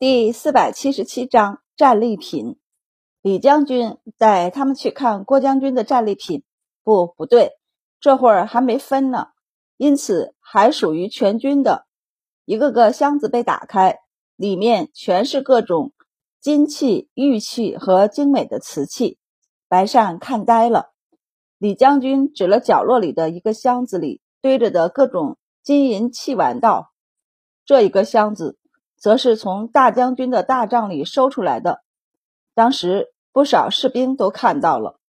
第四百七十七章战利品。李将军带他们去看郭将军的战利品。不，不对，这会儿还没分呢，因此还属于全军的。一个个箱子被打开，里面全是各种金器、玉器和精美的瓷器。白善看呆了。李将军指了角落里的一个箱子里堆着的各种金银器玩道：“这一个箱子。”则是从大将军的大帐里收出来的，当时不少士兵都看到了。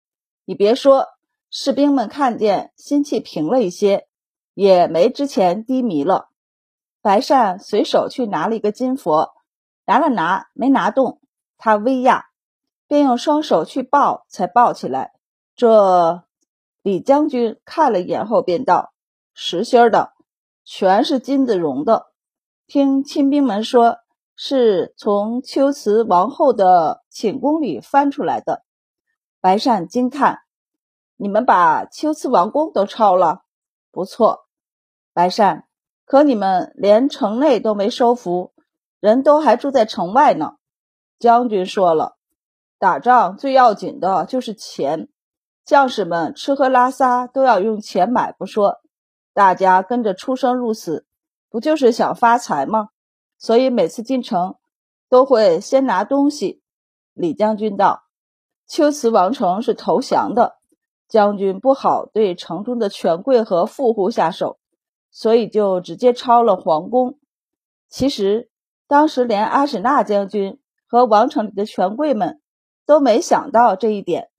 你别说，士兵们看见心气平了一些，也没之前低迷了。白善随手去拿了一个金佛，拿了拿，没拿动，他微压，便用双手去抱，才抱起来。这李将军看了一眼后便道：“实心的，全是金子熔的。”听亲兵们说，是从秋瓷王后的寝宫里翻出来的。白善惊叹：“你们把秋瓷王宫都抄了？不错，白善。可你们连城内都没收服，人都还住在城外呢。”将军说了，打仗最要紧的就是钱，将士们吃喝拉撒都要用钱买不说，大家跟着出生入死。不就是想发财吗？所以每次进城都会先拿东西。李将军道：“秋瓷王城是投降的，将军不好对城中的权贵和富户下手，所以就直接抄了皇宫。其实当时连阿史那将军和王城里的权贵们都没想到这一点。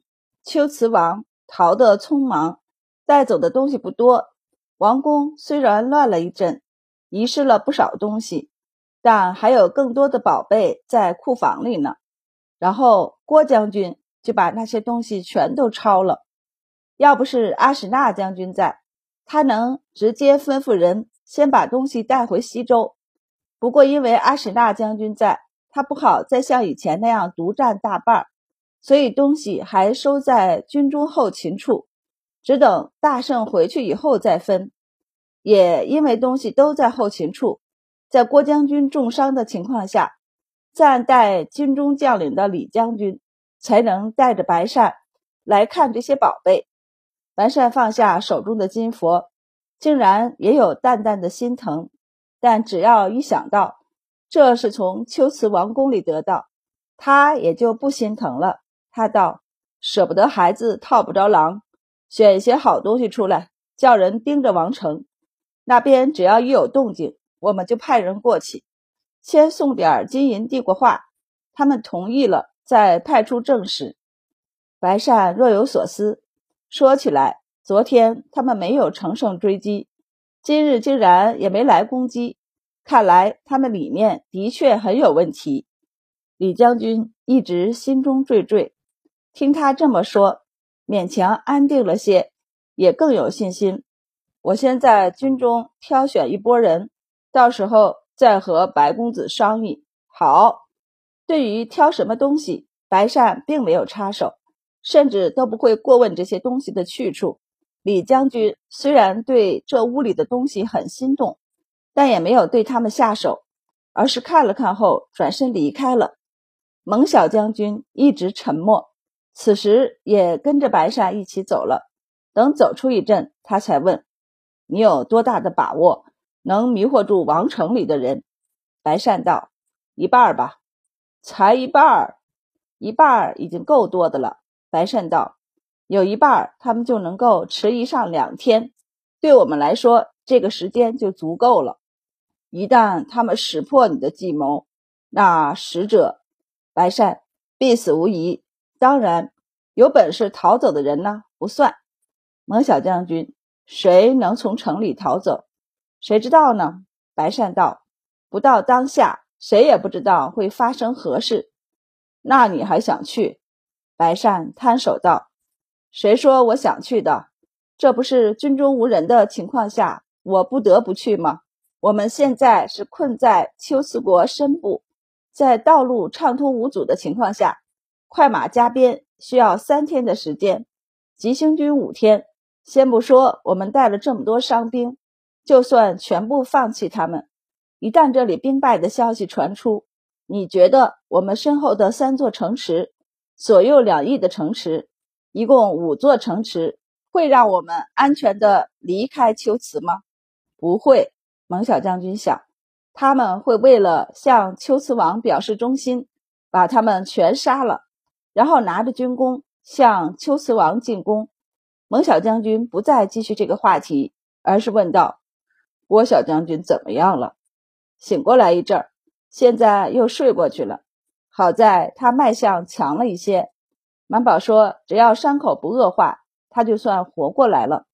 秋瓷王逃得匆忙，带走的东西不多，王宫虽然乱了一阵。”遗失了不少东西，但还有更多的宝贝在库房里呢。然后郭将军就把那些东西全都抄了。要不是阿史那将军在，他能直接吩咐人先把东西带回西周。不过因为阿史那将军在，他不好再像以前那样独占大半，所以东西还收在军中后勤处，只等大圣回去以后再分。也因为东西都在后勤处，在郭将军重伤的情况下，暂代军中将领的李将军才能带着白善来看这些宝贝。白善放下手中的金佛，竟然也有淡淡的心疼。但只要一想到这是从秋瓷王宫里得到，他也就不心疼了。他道：“舍不得孩子套不着狼，选些好东西出来，叫人盯着王城。”那边只要一有动静，我们就派人过去，先送点金银递过话，他们同意了，再派出正使。白善若有所思，说起来，昨天他们没有乘胜追击，今日竟然也没来攻击，看来他们里面的确很有问题。李将军一直心中惴惴，听他这么说，勉强安定了些，也更有信心。我先在军中挑选一拨人，到时候再和白公子商议。好，对于挑什么东西，白善并没有插手，甚至都不会过问这些东西的去处。李将军虽然对这屋里的东西很心动，但也没有对他们下手，而是看了看后转身离开了。蒙小将军一直沉默，此时也跟着白善一起走了。等走出一阵，他才问。你有多大的把握能迷惑住王城里的人？白善道：“一半吧，才一半儿，一半儿已经够多的了。”白善道：“有一半，他们就能够迟疑上两天，对我们来说，这个时间就足够了。一旦他们识破你的计谋，那使者白善必死无疑。当然，有本事逃走的人呢，不算。蒙小将军。”谁能从城里逃走？谁知道呢？白善道：“不到当下，谁也不知道会发生何事。那你还想去？”白善摊手道：“谁说我想去的？这不是军中无人的情况下，我不得不去吗？我们现在是困在秋瓷国深部，在道路畅通无阻的情况下，快马加鞭需要三天的时间，急行军五天。”先不说我们带了这么多伤兵，就算全部放弃他们，一旦这里兵败的消息传出，你觉得我们身后的三座城池，左右两翼的城池，一共五座城池，会让我们安全的离开秋瓷吗？不会。蒙小将军想，他们会为了向秋瓷王表示忠心，把他们全杀了，然后拿着军功向秋瓷王进攻。蒙小将军不再继续这个话题，而是问道：“郭小将军怎么样了？醒过来一阵儿。”现在又睡过去了，好在他脉象强了一些。满宝说：“只要伤口不恶化，他就算活过来了。”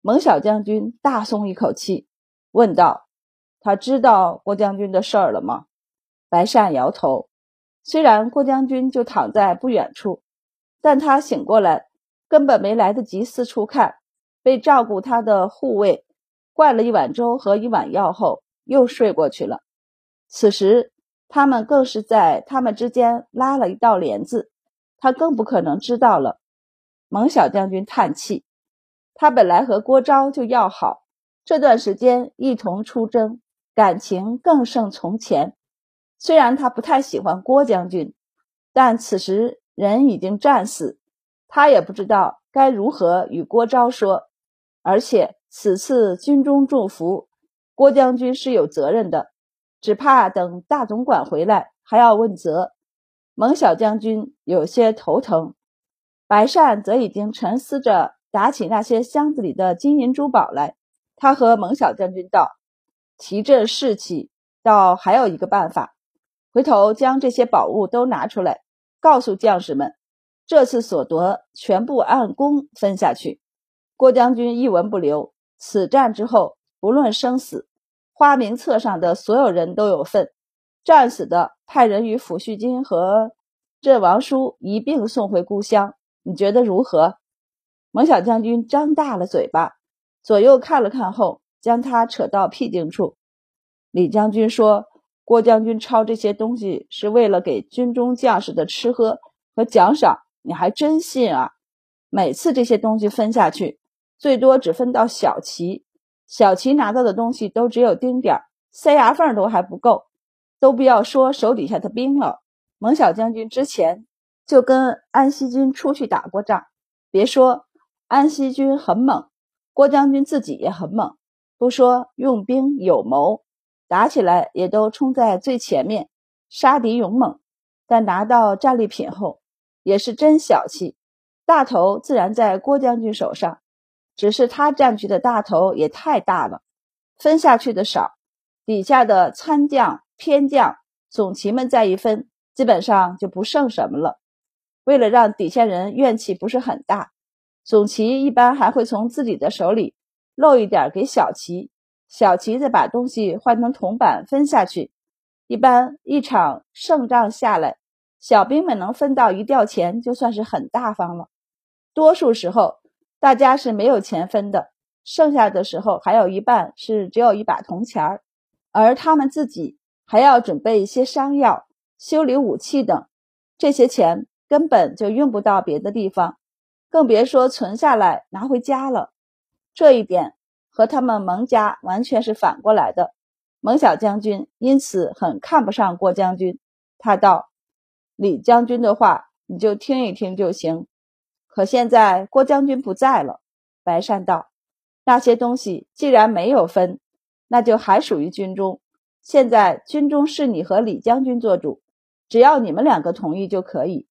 蒙小将军大松一口气，问道：“他知道郭将军的事儿了吗？”白善摇头。虽然郭将军就躺在不远处，但他醒过来，根本没来得及四处看，被照顾他的护卫灌了一碗粥和一碗药后，又睡过去了。此时，他们更是在他们之间拉了一道帘子，他更不可能知道了。蒙小将军叹气，他本来和郭昭就要好，这段时间一同出征，感情更胜从前。虽然他不太喜欢郭将军，但此时人已经战死，他也不知道该如何与郭昭说。而且此次军中祝福，郭将军是有责任的。只怕等大总管回来还要问责，蒙小将军有些头疼。白善则已经沉思着打起那些箱子里的金银珠宝来。他和蒙小将军道：“提振士气，倒还有一个办法。回头将这些宝物都拿出来，告诉将士们，这次所得全部按功分下去。郭将军一文不留。此战之后，不论生死。”花名册上的所有人都有份，战死的派人与抚恤金和阵亡书一并送回故乡。你觉得如何？蒙小将军张大了嘴巴，左右看了看后，将他扯到僻静处。李将军说：“郭将军抄这些东西是为了给军中将士的吃喝和奖赏，你还真信啊？每次这些东西分下去，最多只分到小旗。”小齐拿到的东西都只有丁点儿，塞牙缝都还不够，都不要说手底下的兵了。蒙小将军之前就跟安西军出去打过仗，别说安西军很猛，郭将军自己也很猛。不说用兵有谋，打起来也都冲在最前面，杀敌勇猛。但拿到战利品后，也是真小气，大头自然在郭将军手上。只是他占据的大头也太大了，分下去的少，底下的参将、偏将、总旗们再一分，基本上就不剩什么了。为了让底下人怨气不是很大，总旗一般还会从自己的手里漏一点给小旗，小旗再把东西换成铜板分下去。一般一场胜仗下来，小兵们能分到一吊钱，就算是很大方了。多数时候。大家是没有钱分的，剩下的时候还有一半是只有一把铜钱儿，而他们自己还要准备一些伤药、修理武器等，这些钱根本就用不到别的地方，更别说存下来拿回家了。这一点和他们蒙家完全是反过来的。蒙小将军因此很看不上郭将军，他道：“李将军的话你就听一听就行。”可现在郭将军不在了，白善道：“那些东西既然没有分，那就还属于军中。现在军中是你和李将军做主，只要你们两个同意就可以。”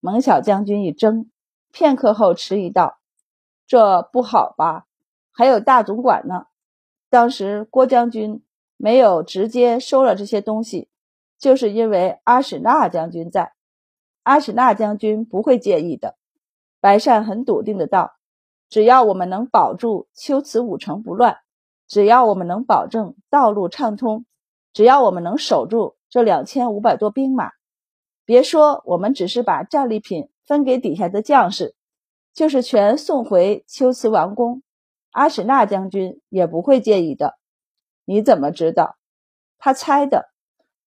蒙小将军一怔，片刻后迟疑道：“这不好吧？还有大总管呢。当时郭将军没有直接收了这些东西，就是因为阿史那将军在。阿史那将军不会介意的。”白善很笃定的道：“只要我们能保住秋瓷五城不乱，只要我们能保证道路畅通，只要我们能守住这两千五百多兵马，别说我们只是把战利品分给底下的将士，就是全送回秋瓷王宫，阿史那将军也不会介意的。你怎么知道？他猜的。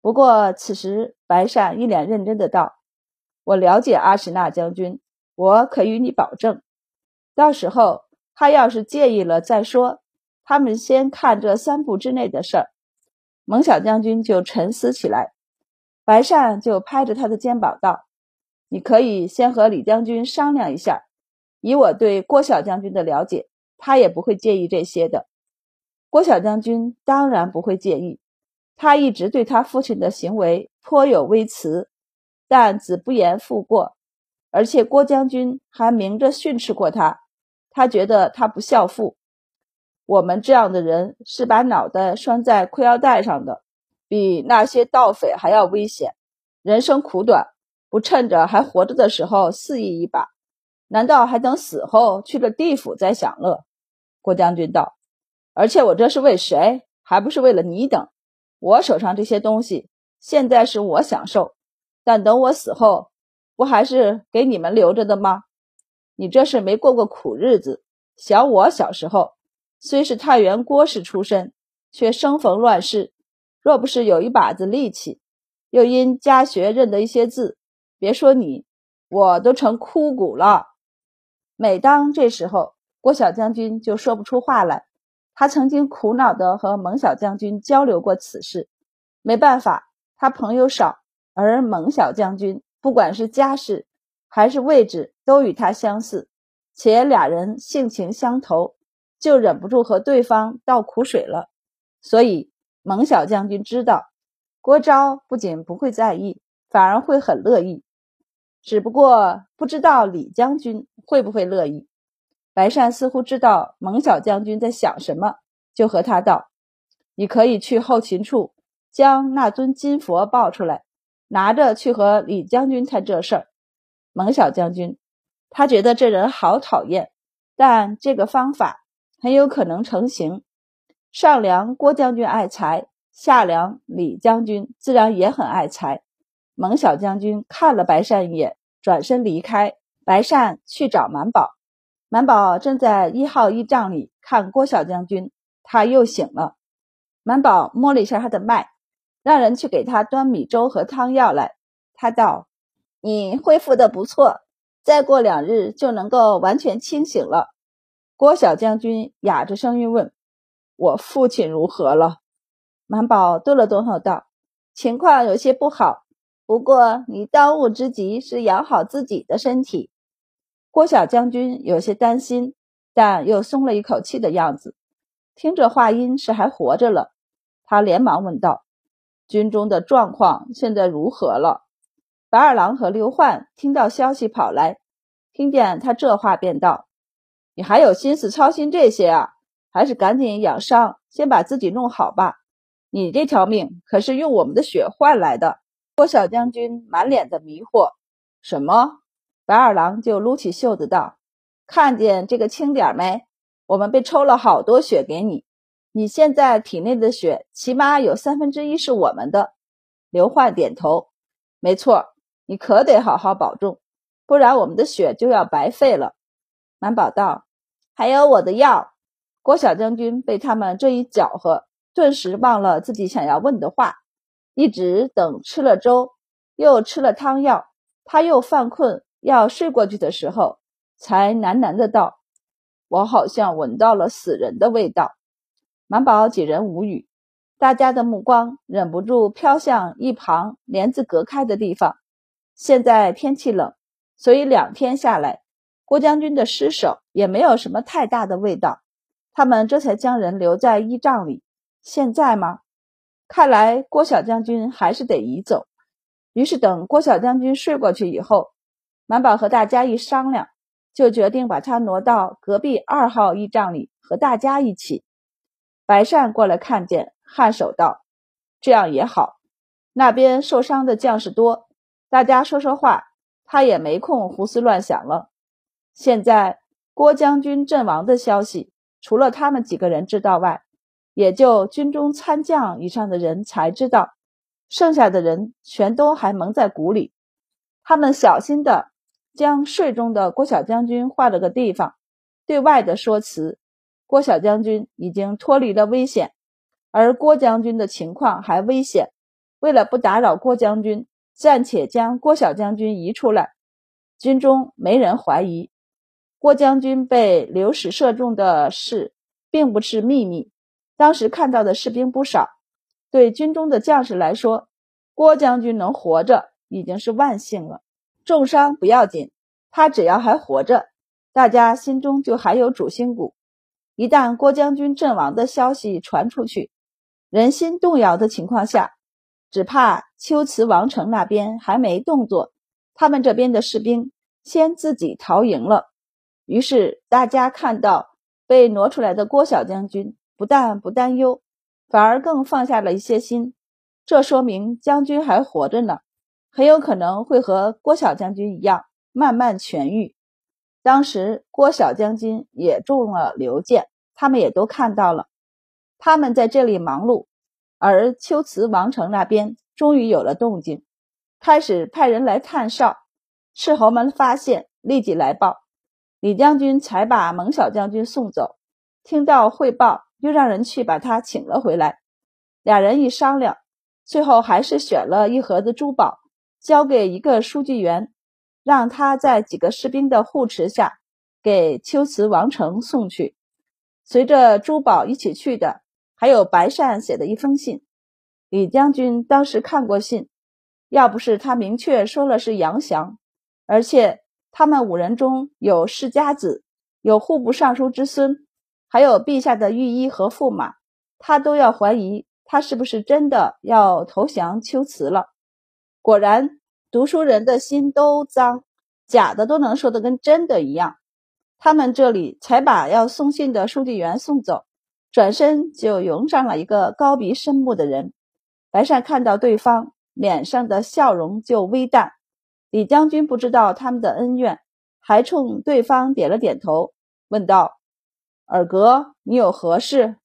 不过此时，白善一脸认真的道：‘我了解阿史那将军。’”我可与你保证，到时候他要是介意了再说。他们先看这三步之内的事儿。蒙小将军就沉思起来。白善就拍着他的肩膀道：“你可以先和李将军商量一下，以我对郭小将军的了解，他也不会介意这些的。郭小将军当然不会介意，他一直对他父亲的行为颇有微词，但子不言父过，而且郭将军还明着训斥过他，他觉得他不孝父。我们这样的人是把脑袋拴在裤腰带上的。”比那些盗匪还要危险。人生苦短，不趁着还活着的时候肆意一把，难道还等死后去了地府再享乐？郭将军道：“而且我这是为谁？还不是为了你等。我手上这些东西，现在是我享受，但等我死后，不还是给你们留着的吗？你这是没过过苦日子。想我小时候，虽是太原郭氏出身，却生逢乱世。”若不是有一把子力气，又因家学认得一些字，别说你，我都成枯骨了。每当这时候，郭小将军就说不出话来。他曾经苦恼地和蒙小将军交流过此事，没办法，他朋友少，而蒙小将军不管是家世还是位置，都与他相似，且俩人性情相投，就忍不住和对方倒苦水了。所以。蒙小将军知道，郭昭不仅不会在意，反而会很乐意。只不过不知道李将军会不会乐意。白善似乎知道蒙小将军在想什么，就和他道：“你可以去后勤处将那尊金佛抱出来，拿着去和李将军谈这事儿。”蒙小将军，他觉得这人好讨厌，但这个方法很有可能成型。上梁郭将军爱财，下梁李将军自然也很爱财。蒙小将军看了白善一眼，转身离开。白善去找满宝，满宝正在一号驿帐里看郭小将军，他又醒了。满宝摸了一下他的脉，让人去给他端米粥和汤药来。他道：“你恢复的不错，再过两日就能够完全清醒了。”郭小将军哑着声音问。我父亲如何了？满宝顿了顿后道：“情况有些不好，不过你当务之急是养好自己的身体。”郭小将军有些担心，但又松了一口气的样子。听着话音是还活着了，他连忙问道：“军中的状况现在如何了？”白二郎和刘焕听到消息跑来，听见他这话便道：“你还有心思操心这些啊？”还是赶紧养伤，先把自己弄好吧。你这条命可是用我们的血换来的。郭小将军满脸的迷惑。什么？白二郎就撸起袖子道：“看见这个青点没？我们被抽了好多血给你。你现在体内的血，起码有三分之一是我们的。”刘焕点头：“没错，你可得好好保重，不然我们的血就要白费了。”满宝道：“还有我的药。”郭小将军被他们这一搅和，顿时忘了自己想要问的话，一直等吃了粥，又吃了汤药，他又犯困要睡过去的时候，才喃喃的道：“我好像闻到了死人的味道。”满宝几人无语，大家的目光忍不住飘向一旁帘子隔开的地方。现在天气冷，所以两天下来，郭将军的尸首也没有什么太大的味道。他们这才将人留在驿帐里。现在吗？看来郭小将军还是得移走。于是等郭小将军睡过去以后，满宝和大家一商量，就决定把他挪到隔壁二号驿帐里和大家一起。白善过来看见，颔首道：“这样也好。那边受伤的将士多，大家说说话，他也没空胡思乱想了。现在郭将军阵亡的消息。”除了他们几个人知道外，也就军中参将以上的人才知道，剩下的人全都还蒙在鼓里。他们小心地将睡中的郭小将军画了个地方，对外的说辞：郭小将军已经脱离了危险，而郭将军的情况还危险。为了不打扰郭将军，暂且将郭小将军移出来。军中没人怀疑。郭将军被流矢射中的事，并不是秘密。当时看到的士兵不少，对军中的将士来说，郭将军能活着已经是万幸了，重伤不要紧，他只要还活着，大家心中就还有主心骨。一旦郭将军阵亡的消息传出去，人心动摇的情况下，只怕秋瓷王城那边还没动作，他们这边的士兵先自己逃营了。于是大家看到被挪出来的郭小将军，不但不担忧，反而更放下了一些心。这说明将军还活着呢，很有可能会和郭小将军一样慢慢痊愈。当时郭小将军也中了流箭，他们也都看到了。他们在这里忙碌，而秋瓷王城那边终于有了动静，开始派人来探哨。斥候们发现，立即来报，李将军才把蒙小将军送走。听到汇报，又让人去把他请了回来。俩人一商量。最后还是选了一盒子珠宝，交给一个书记员，让他在几个士兵的护持下给秋瓷王城送去。随着珠宝一起去的，还有白善写的一封信。李将军当时看过信，要不是他明确说了是杨祥，而且他们五人中有世家子，有户部尚书之孙，还有陛下的御医和驸马，他都要怀疑。他是不是真的要投降秋瓷了？果然，读书人的心都脏，假的都能说的跟真的一样。他们这里才把要送信的书记员送走，转身就涌上了一个高鼻深目的人。白善看到对方脸上的笑容就微淡。李将军不知道他们的恩怨，还冲对方点了点头，问道：“尔格，你有何事？”